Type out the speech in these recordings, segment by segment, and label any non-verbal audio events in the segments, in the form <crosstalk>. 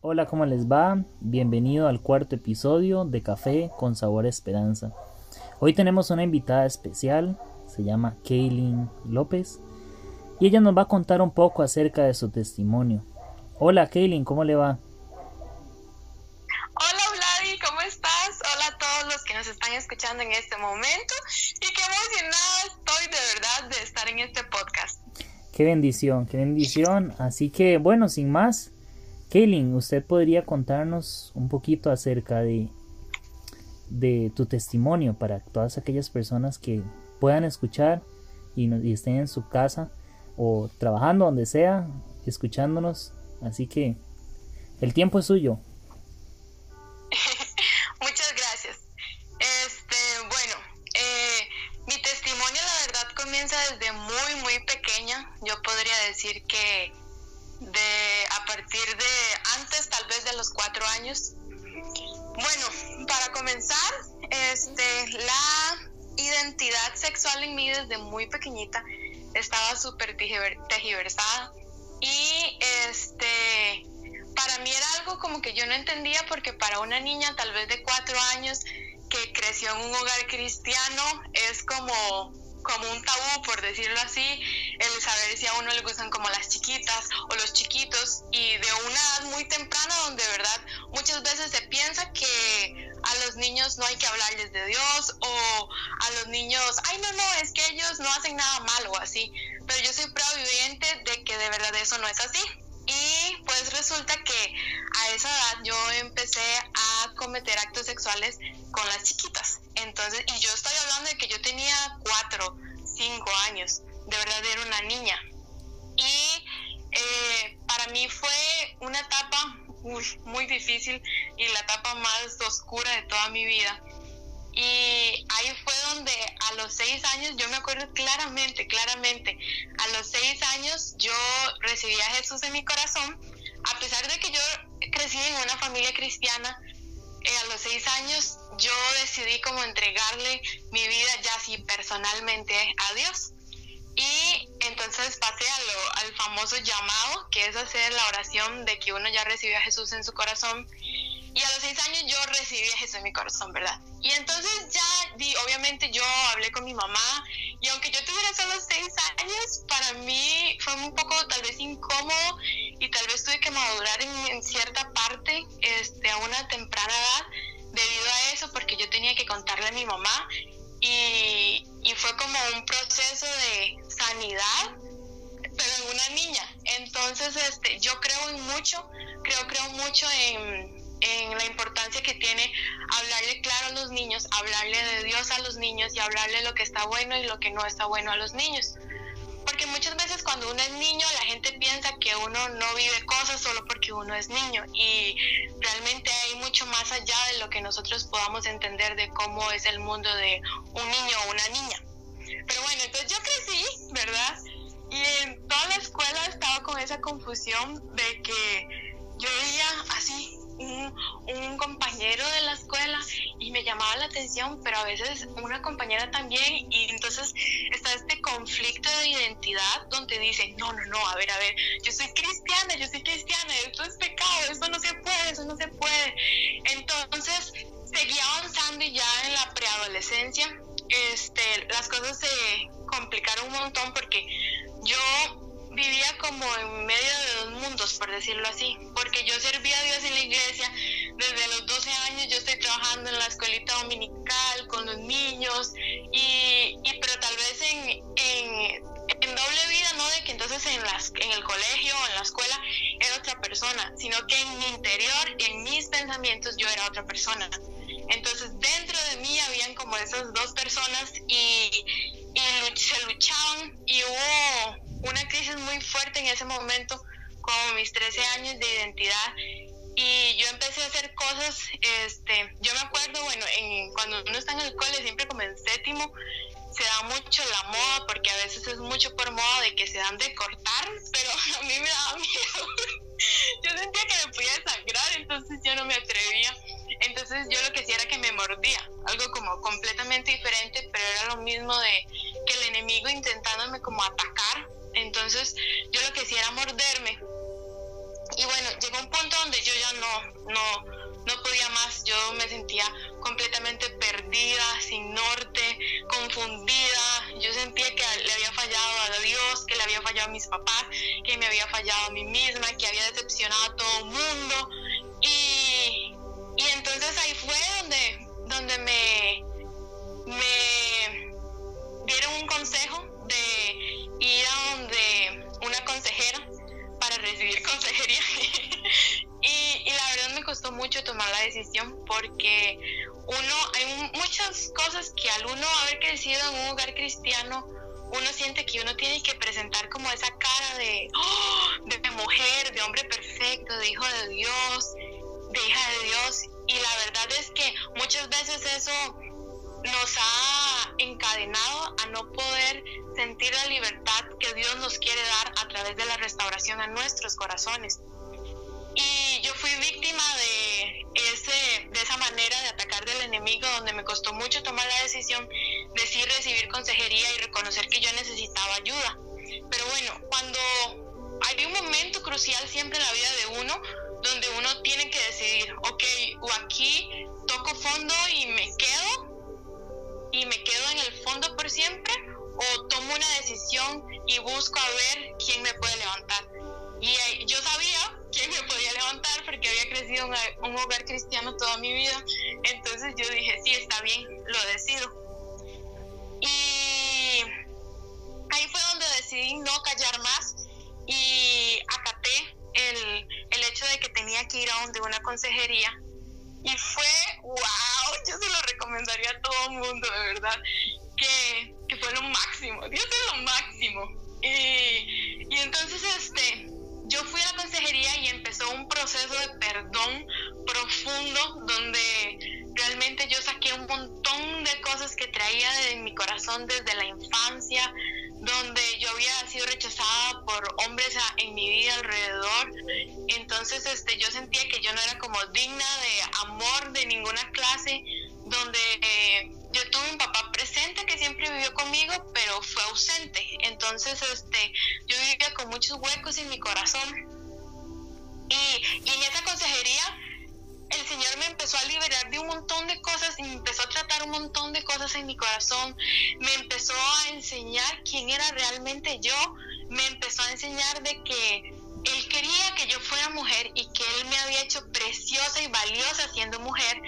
Hola, ¿cómo les va? Bienvenido al cuarto episodio de Café con Sabor Esperanza. Hoy tenemos una invitada especial, se llama Kaylin López, y ella nos va a contar un poco acerca de su testimonio. Hola, Kaylin, ¿cómo le va? Hola, Vladi, ¿cómo estás? Hola a todos los que nos están escuchando en este momento y qué emocionada estoy de verdad de estar en este podcast. Qué bendición, qué bendición. Así que, bueno, sin más, Kaylin, ¿usted podría contarnos un poquito acerca de, de tu testimonio para todas aquellas personas que puedan escuchar y, estén en su casa o trabajando donde sea, escuchándonos? Así que el tiempo es suyo. <laughs> Muchas gracias. Este, bueno, eh, mi testimonio la verdad comienza desde muy, muy pequeña. Yo podría decir que de partir de antes tal vez de los cuatro años. Bueno, para comenzar, este, la identidad sexual en mí desde muy pequeñita estaba súper tejiversada y este para mí era algo como que yo no entendía porque para una niña tal vez de cuatro años que creció en un hogar cristiano es como como un tabú, por decirlo así, el saber si a uno le gustan como las chiquitas o los chiquitos y de una edad muy temprana donde de verdad muchas veces se piensa que a los niños no hay que hablarles de Dios o a los niños, ay no, no, es que ellos no hacen nada malo o así, pero yo soy proviviente de que de verdad eso no es así. Y pues resulta que a esa edad yo empecé a cometer actos sexuales con las chiquitas. Entonces, y yo estoy hablando de que yo tenía cuatro, cinco años. De verdad era una niña. Y eh, para mí fue una etapa muy difícil y la etapa más oscura de toda mi vida. Y ahí fue donde a los seis años, yo me acuerdo claramente, claramente, a los seis años yo recibí a Jesús en mi corazón, a pesar de que yo crecí en una familia cristiana, eh, a los seis años yo decidí como entregarle mi vida ya así personalmente a Dios. Y entonces pasé a al famoso llamado, que es hacer la oración de que uno ya recibió a Jesús en su corazón y a los seis años yo recibí a Jesús en mi corazón, ¿verdad? Y entonces ya, di, obviamente yo hablé con mi mamá y aunque yo tuviera solo seis años, para mí fue un poco tal vez incómodo y tal vez tuve que madurar en, cierta parte este, a una temprana edad debido a eso porque yo tenía que contarle a mi mamá fue como un proceso de sanidad pero en una niña. Entonces, este, yo creo en mucho, creo, creo mucho en, en la importancia que tiene hablarle claro a los niños, hablarle de Dios a los niños y hablarle lo que está bueno y lo que no está bueno a los niños. Porque muchas veces cuando uno es niño la gente piensa que uno no vive cosas solo porque uno es niño y realmente hay mucho más allá de lo que nosotros podamos entender de cómo es el mundo de un niño o una niña. Pero bueno, entonces yo crecí, ¿verdad? Y en toda la escuela estaba con esa confusión de que yo veía así un, compañero de la escuela y me llamaba la atención, pero a veces una compañera también y entonces está este conflicto de identidad donde dice, no, no, no, a ver, a ver, yo soy cristiana, yo soy cristiana, esto es pecado, esto no se puede, eso no se puede. Entonces seguía avanzando y ya en la preadolescencia este, las cosas se complicaron un montón porque yo vivía como en medio de dos mundos, por decirlo así, porque yo servía a Dios en la iglesia, desde los 12 años yo estoy trabajando en la escuelita dominical con los niños, y, y pero tal vez en, en, doble vida, ¿no? De que entonces en, las, en el colegio o en la escuela era otra persona, sino que en mi interior, en mis pensamientos, yo era otra persona. Entonces dentro de mí habían como esas dos personas y, y se luchaban y hubo una crisis muy fuerte en ese momento, como mis 13 años de identidad. Y yo empecé a hacer cosas, este, yo me acuerdo, bueno, en, cuando uno está en el cole, siempre como en séptimo, se da mucho la moda, porque a veces es mucho por moda de que se dan de cortar, <laughs> pero a mí me daba miedo. <laughs> yo sentía que me podía sangrar, entonces yo no me atrevía. Entonces yo lo que hacía era que me mordía, algo como completamente diferente, pero era lo mismo de que el enemigo intentándome como atacar entonces yo lo que hacía era morderme. Y bueno, llegó un punto donde yo ya no, no, no podía más, yo me sentía completamente perdida, sin norte, confundida, yo sentía que le había fallado a Dios, que le había fallado a mis papás, que me había fallado a mí misma, que había decepcionado a todo el mundo. Y, y entonces ahí fue donde, donde me, me dieron un consejo de ir a donde una consejera para recibir <laughs> consejería. y, la verdad me costó mucho tomar la decisión porque uno, hay muchas cosas que al uno haber crecido en un hogar cristiano, uno siente que uno tiene que presentar como esa cara de, ¡oh! de mujer, de hombre perfecto, de hijo de Dios, de hija de Dios. Y la verdad es que muchas veces eso nos ha encadenado a no poder sentir la libertad que Dios nos quiere dar a través de la restauración a nuestros corazones. Y yo fui víctima de, ese, de esa manera de atacar del enemigo, donde me costó mucho tomar la decisión de sí recibir consejería y reconocer que yo necesitaba ayuda. Pero bueno, cuando hay un momento crucial siempre en la vida de uno, donde uno tiene que decidir, ok, o aquí toco fondo y me quedo, y me quedo en el fondo por siempre, o tomo una decisión y busco a ver quién me puede levantar. Y yo sabía quién me podía levantar porque había crecido en un hogar cristiano toda mi vida. Entonces yo dije, sí, está bien, lo decido. Y ahí fue donde decidí no callar más y acaté el, el hecho de que tenía que ir a donde una consejería. Y fue, wow, yo se lo recomendaría a todo el mundo, de verdad, que, que fue lo máximo, Dios es lo máximo. Y, y entonces, este, yo fui a la consejería y empezó un proceso de perdón profundo donde realmente yo saqué un montón de cosas que traía de mi corazón desde la infancia, donde yo había sido rechazada por hombres Entonces este, yo sentía que yo no era como digna de amor de ninguna clase, donde eh, yo tuve un papá presente que siempre vivió conmigo, pero fue ausente. Entonces este, yo vivía con muchos huecos en mi corazón. Y, y en esa consejería el Señor me empezó a liberar de un montón de cosas y me empezó a tratar un montón de cosas en mi corazón, me empezó a enseñar quién era realmente yo, me empezó a enseñar de que Él quería que yo fuera mujer y que Él me había hecho preciosa y valiosa siendo mujer.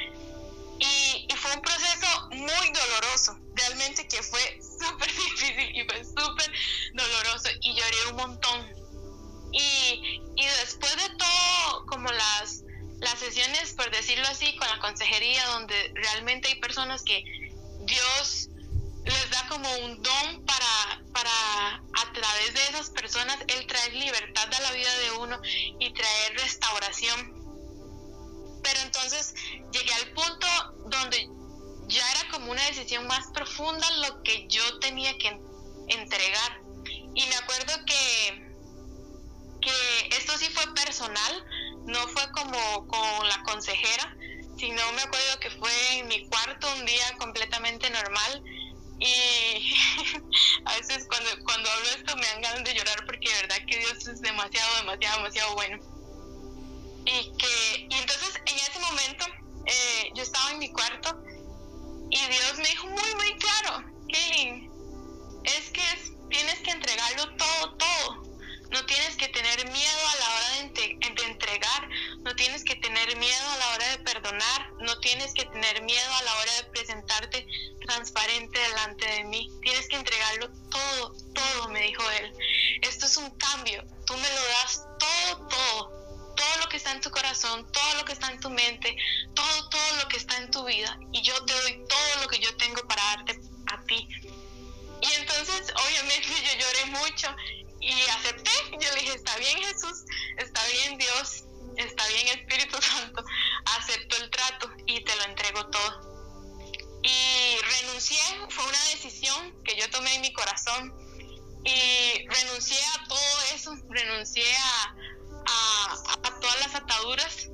Y, y fue un proceso muy doloroso, realmente que fue súper <laughs> difícil y fue súper doloroso y lloré un montón. Y, y después de todo, como las las sesiones, por decirlo así, con la consejería, donde realmente hay personas que Dios les da como un don para, para a través de esas personas, Él traer libertad a la vida de uno y traer restauración. Pero entonces llegué al punto donde ya era como una decisión más profunda lo que yo tenía que entregar. Y me acuerdo que, que esto sí fue personal, no fue como con la consejera, sino me acuerdo que fue en mi cuarto un día completamente normal y <laughs> a veces cuando, cuando hablo esto me dan ganas de llorar porque de verdad que Dios es demasiado, demasiado, demasiado bueno. Y que y entonces en ese momento eh, yo estaba en mi cuarto y Dios me dijo muy, muy claro, Kelly, es que tienes que entregarlo todo, todo no tienes que tener miedo a la hora de, entregar, no tienes que tener miedo a la hora de perdonar, no tienes que tener miedo a la hora de presentarte transparente delante de mí. Tienes que entregarlo todo, todo, me dijo él. Esto es un cambio, tú me lo das todo, todo. Todo lo que está en tu corazón, todo lo que está en tu mente, todo, todo lo que está en tu vida. Y yo te doy todo lo que yo tengo para darte a ti. Y entonces, obviamente, <laughs> yo lloré mucho y acepté. Yo le dije, está bien Jesús, está bien Dios, está bien Espíritu <laughs> Santo, acepto el trato y te lo entrego todo. Y renuncié, fue una decisión que yo tomé en mi corazón y renuncié a todo eso, renuncié a, a todas las ataduras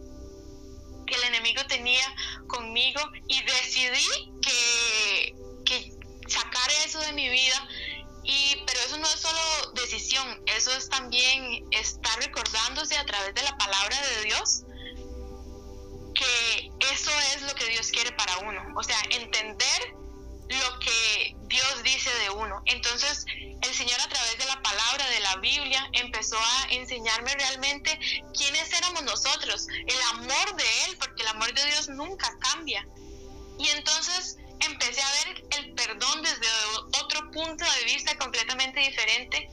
que el enemigo tenía conmigo y decidí que, que sacar eso de mi vida y, pero eso no es solo decisión, eso es también estar recordándose a través de la palabra de Dios que eso es lo que Dios quiere para uno. O sea, entender lo que Dios dice de uno. Entonces, el Señor a través de la palabra de la Biblia empezó a enseñarme realmente quiénes éramos nosotros, el amor de Él, porque el amor de Dios nunca cambia. Y entonces, empecé a ver el perdón desde otro punto de vista completamente diferente.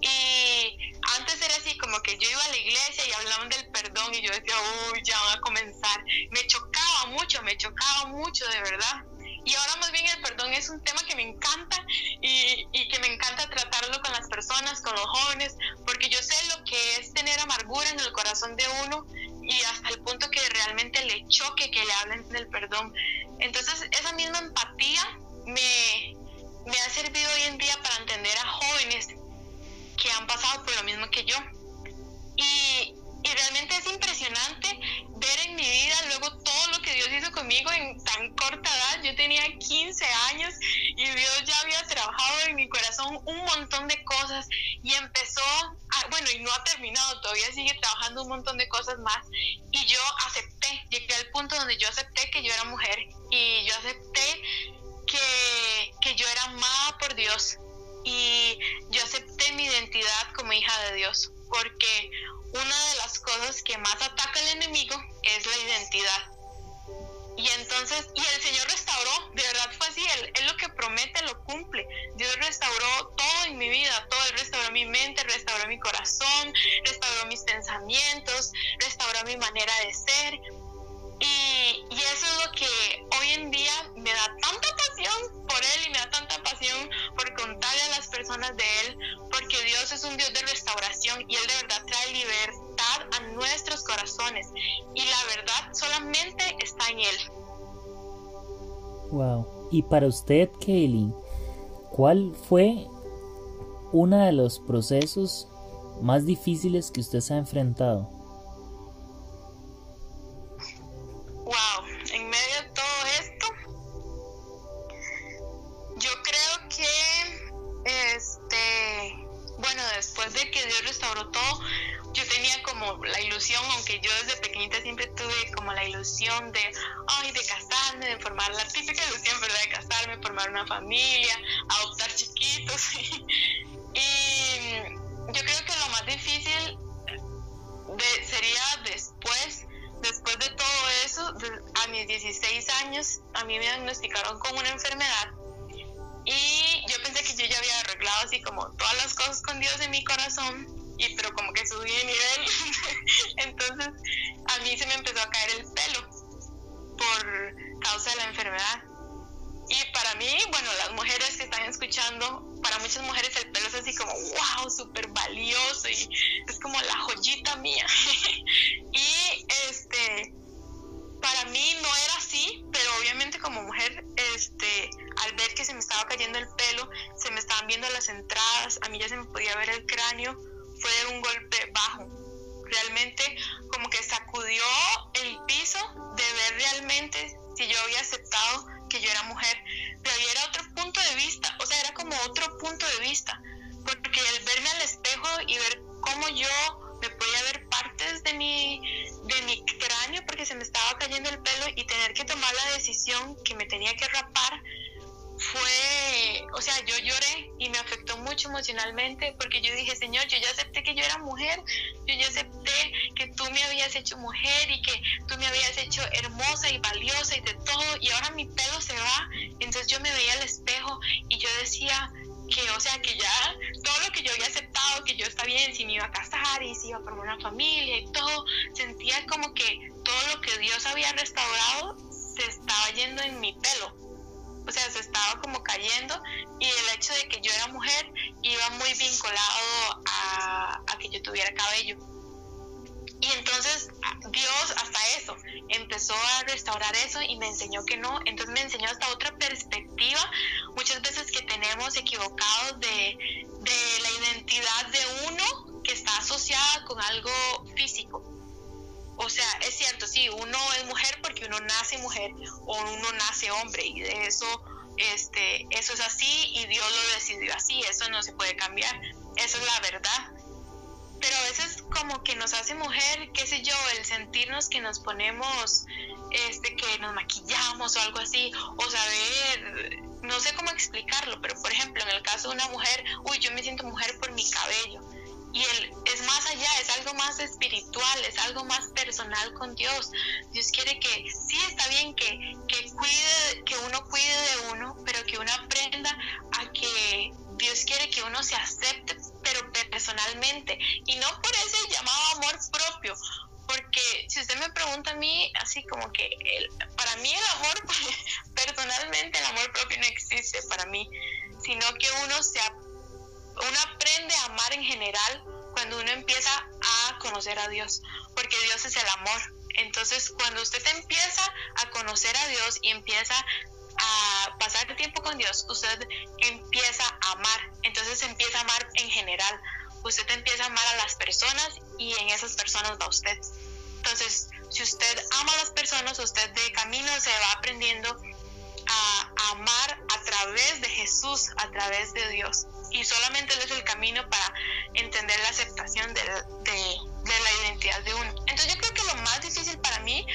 Y antes era así, como que yo iba a la iglesia y hablaban del perdón y yo decía, uy, ya van a comenzar. Me chocaba mucho, me chocaba mucho, de verdad. Y ahora más bien el perdón es un tema que me encanta y, y, que me encanta tratarlo con las personas, con los jóvenes, porque yo sé lo que es tener amargura en el corazón de uno y hasta el punto que realmente le choque que le hablen del perdón. Entonces esa misma empatía me, ha servido hoy en día para entender a jóvenes que han pasado por lo mismo que yo. Y, y realmente es impresionante ver en mi vida luego todo lo que Dios hizo conmigo en tan corta edad. Yo tenía 15 años y Dios ya había trabajado en mi corazón un montón de cosas y empezó, a, bueno, y no ha terminado, todavía sigue trabajando un montón de cosas más. Y yo acepté, llegué al punto donde yo acepté que yo era mujer y yo acepté que, que yo era amada por Dios y yo acepté mi identidad como hija de Dios porque una de las cosas que más ataca el enemigo es la identidad. Y entonces, y el Señor restauró, de verdad fue así, él, lo que promete lo cumple. Dios restauró todo en mi vida, todo, Él restauró mi mente, restauró mi corazón, restauró mis pensamientos, restauró mi manera de ser. Y, eso es lo que hoy en día me da tanta pasión por Él y me da tanta pasión por contarle a las personas de Él, porque Dios es un Dios de restauración y Él de verdad trae libertad a nuestros corazones y la verdad solamente está en Él. Wow. Y para usted, Kaylin, ¿cuál fue uno de los procesos más difíciles que usted se ha enfrentado? Como todas las cosas con Dios en mi corazón, y pero como que subí de nivel. <laughs> Entonces a mí se me empezó a caer el pelo por causa de la enfermedad. Y para mí, bueno, las mujeres que están escuchando, para muchas mujeres el pelo es así como, wow, súper valioso y es como la joyita mía. <laughs> y este, para mí no era así, pero obviamente como mujer, este, al ver que se me estaba cayendo el pelo, se me estaban viendo las entradas, a mí ya se me podía ver el cráneo, fue un golpe bajo. Realmente como que sacudió el piso de ver realmente si yo había aceptado que yo era mujer, pero ahí era otro punto de vista, o sea, era como otro punto de vista, y tener que tomar la decisión que me tenía que rapar fue, o sea, yo lloré y me afectó mucho emocionalmente porque yo dije, Señor, yo ya acepté que yo era mujer, yo ya acepté que tú me habías hecho mujer y que tú me habías hecho hermosa y valiosa y de todo y ahora mi pelo se va, entonces yo me veía al espejo y yo decía que, o sea, que ya todo lo que yo había aceptado, que yo está bien, si me iba a casar y si iba a formar una familia y todo, sentía como que todo lo que Dios había restaurado se estaba yendo en mi pelo o sea, se estaba como cayendo y el hecho de que yo era mujer iba muy vinculado a, a que yo tuviera cabello. Y entonces Dios hasta eso empezó a restaurar eso y me enseñó que no. Entonces me enseñó hasta otra perspectiva, muchas veces que tenemos equivocados de, de la identidad de uno que está asociada con algo físico. O sea, es cierto, sí, uno es mujer porque uno nace mujer o uno nace hombre y de eso, este, eso es así y Dios lo decidió así, eso no se puede cambiar, eso es la verdad. Pero a veces como que nos hace mujer, qué sé yo, el sentirnos que nos ponemos, este, que nos maquillamos o algo así, o saber, no sé cómo explicarlo, pero por ejemplo, en el caso de una mujer, uy, yo me siento mujer por mi cabello. Y él es más allá, es algo más espiritual, es algo más personal con Dios. Dios quiere que, sí está bien que, que cuide, que uno cuide de uno, pero que uno aprenda a que Dios quiere que uno se acepte, pero personalmente, y no por ese llamado amor propio, porque si usted me pregunta a mí, así como que para mí el amor, <laughs> personalmente el amor propio no existe para mí, sino que uno se uno aprende a amar en general cuando uno empieza a conocer a Dios, porque Dios es el amor. Entonces, cuando usted empieza a conocer a Dios y empieza pasar tiempo con Dios, usted empieza a amar. Entonces empieza a amar en general. Usted empieza a amar a las personas y en esas personas va usted. Entonces, si usted ama a las personas, usted de camino se va aprendiendo a, amar a través de Jesús, a través de Dios. Y solamente Él es el camino para entender la aceptación de, de la identidad de uno. Entonces yo creo que lo más difícil para mí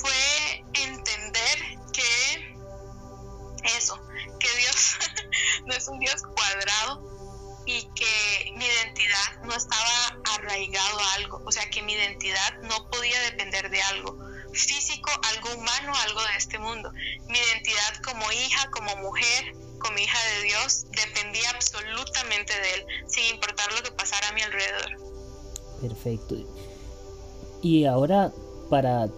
fue entender que eso, que Dios <laughs> no es un Dios cuadrado y que mi identidad no estaba arraigado a algo, o sea que mi identidad no podía depender de algo físico, algo humano, algo de este mundo. Mi identidad como hija, como mujer, como hija de Dios, dependía absolutamente de Él, sin importar lo que pasara a mi alrededor. Perfecto. Y ahora, para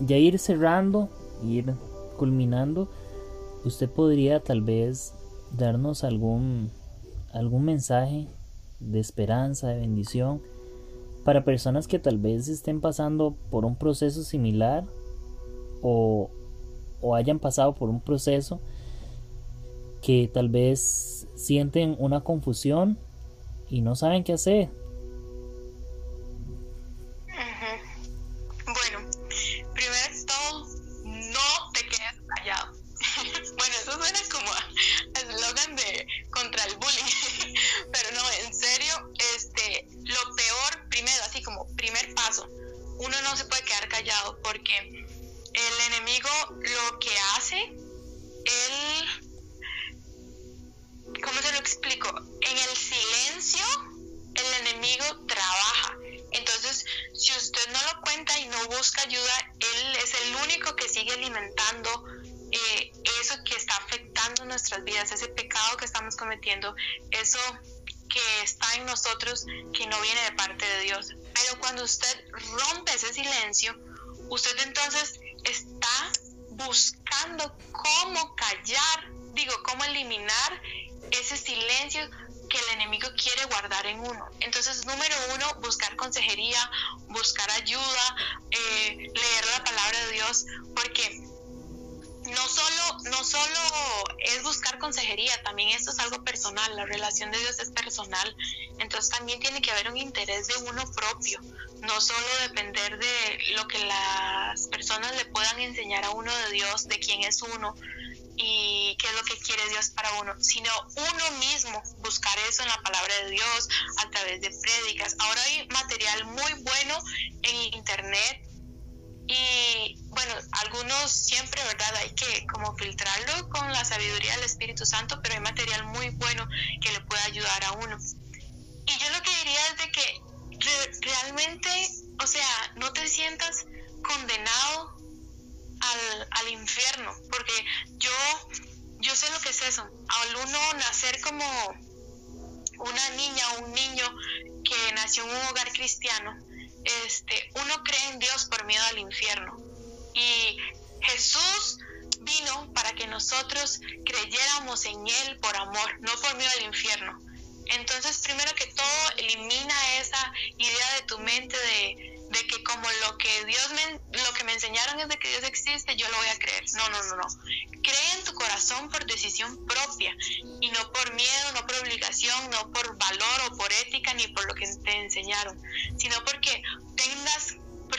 ya ir cerrando, ir culminando, usted podría tal vez darnos algún, algún mensaje de esperanza, de bendición, para personas que tal vez estén pasando por un proceso similar o, o hayan pasado por un proceso que tal vez sienten una confusión y no saben qué hacer que está en nosotros que no viene de parte de Dios. Pero cuando usted rompe ese silencio, usted entonces está buscando cómo callar, digo, cómo eliminar ese silencio que el enemigo quiere guardar en uno. Entonces, número uno, buscar consejería, buscar ayuda, eh, leer la palabra de Dios, porque no solo, no solo es buscar consejería, también esto es algo personal, la relación de Dios es personal, entonces también tiene que haber un interés de uno propio, no solo depender de lo que las personas le puedan enseñar a uno de Dios, de quién es uno y qué es lo que quiere Dios para uno, sino uno mismo buscar eso en la palabra de Dios a través de prédicas. Ahora hay material muy bueno en internet y bueno, algunos siempre, ¿verdad? Hay que como filtrarlo con la sabiduría del Espíritu Santo, pero hay material muy bueno que le puede ayudar a uno. Y yo lo que diría es de que realmente, o sea, no te sientas condenado al, al infierno, porque yo, yo sé lo que es eso. Al uno nacer como una niña o un niño que nació en un hogar cristiano, este, uno cree en Dios por miedo al infierno. Y Jesús vino para que nosotros creyéramos en Él por amor, no por miedo al infierno. Entonces, primero que todo, elimina esa idea de tu mente de, de que como lo que Dios me, lo que me enseñaron es de que Dios existe, yo lo voy a creer. No, no, no, no. Cree en tu corazón por decisión propia y no por miedo, no por obligación, no por valor o por ética ni por lo que te enseñaron, sino porque tengas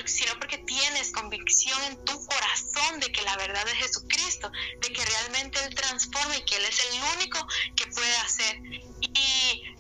sino porque tienes convicción en tu corazón de que la verdad es Jesucristo, de que realmente Él transforma y que Él es el único que puede hacer. Y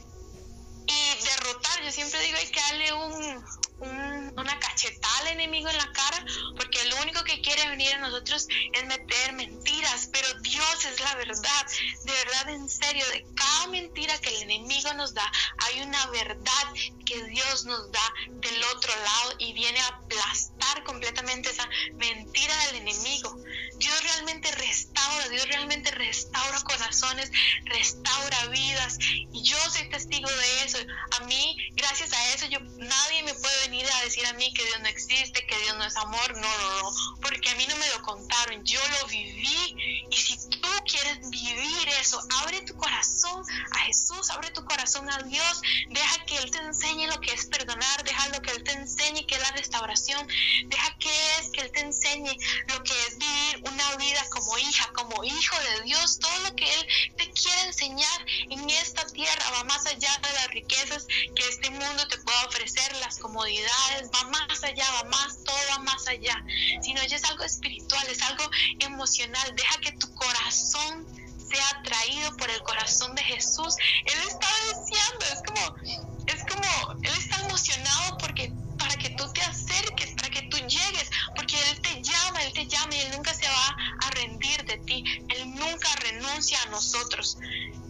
y derrotar. Yo siempre digo hay que darle un, una cachetada al enemigo en la cara, porque lo único que quiere venir a nosotros es meter mentiras, pero Es la verdad. De verdad, en serio, de cada mentira que el enemigo nos da, hay una verdad que Dios nos da del otro lado y viene a aplastar completamente esa mentira del enemigo. Dios realmente restaura, Dios realmente restaura corazones, restaura vidas y yo soy testigo de eso. A mí, gracias a eso, yo nadie me puede venir a decir a mí que Dios no existe, que Dios no es amor, no, no, no, porque a mí no me lo contaron, yo lo viví y si tú quieres vivir eso, abre tu corazón a Jesús, abre tu corazón a Dios, deja que Él te enseñe lo que es perdonar, deja lo que Él te enseñe que es la restauración, deja que es que Él te enseñe lo que es vivir una vida como hija, como hijo de Dios, todo lo que Él quiere enseñar en esta tierra va más allá de las riquezas que este mundo te pueda ofrecer, las comodidades, va más allá, va más, todo va más allá, sino ya es algo espiritual, es algo emocional, deja que tu corazón sea atraído por el corazón de Jesús. Él está deseando, es como, es como, Él está emocionado porque porque Él te llama, Él te llama y Él nunca se va a rendir de ti, Él nunca renuncia a nosotros.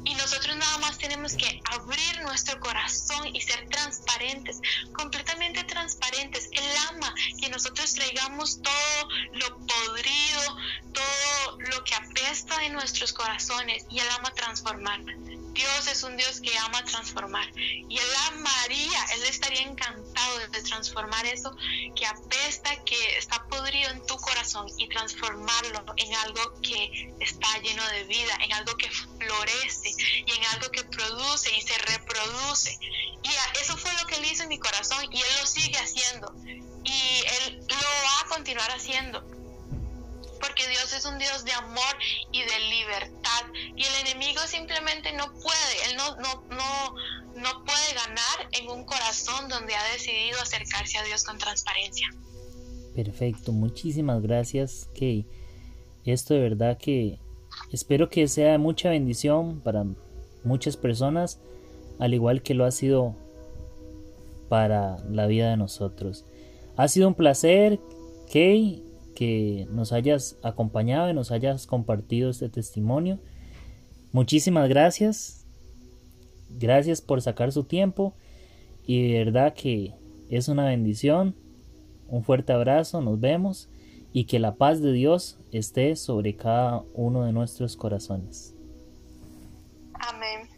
Y nosotros nada más tenemos que abrir nuestro corazón y ser transparentes, completamente transparentes. Él ama que nosotros traigamos todo lo podrido, todo lo que apesta de nuestros corazones y Él ama transformar. Dios es un Dios que ama transformar. Y Él amaría, Él estaría encantado de transformar eso que apesta, que está podrido en tu corazón y transformarlo en algo que está lleno de vida, en algo que florece y en algo que produce y se reproduce. Y eso fue lo que Él hizo en mi corazón y Él lo sigue haciendo. Y Él lo va a continuar haciendo porque Dios es un Dios de amor y de libertad y el enemigo simplemente no puede, él no, no, no, no puede ganar en un corazón donde ha decidido acercarse a Dios con transparencia. Perfecto, muchísimas gracias Kay. Esto de verdad que espero que sea mucha bendición para muchas personas, al igual que lo ha sido para la vida de nosotros. Ha sido un placer, Kay, que nos hayas acompañado y nos hayas compartido este testimonio. Muchísimas gracias. Gracias por sacar su tiempo y de verdad que es una bendición. Un fuerte abrazo, nos vemos y que la paz de Dios esté sobre cada uno de nuestros corazones. Amén.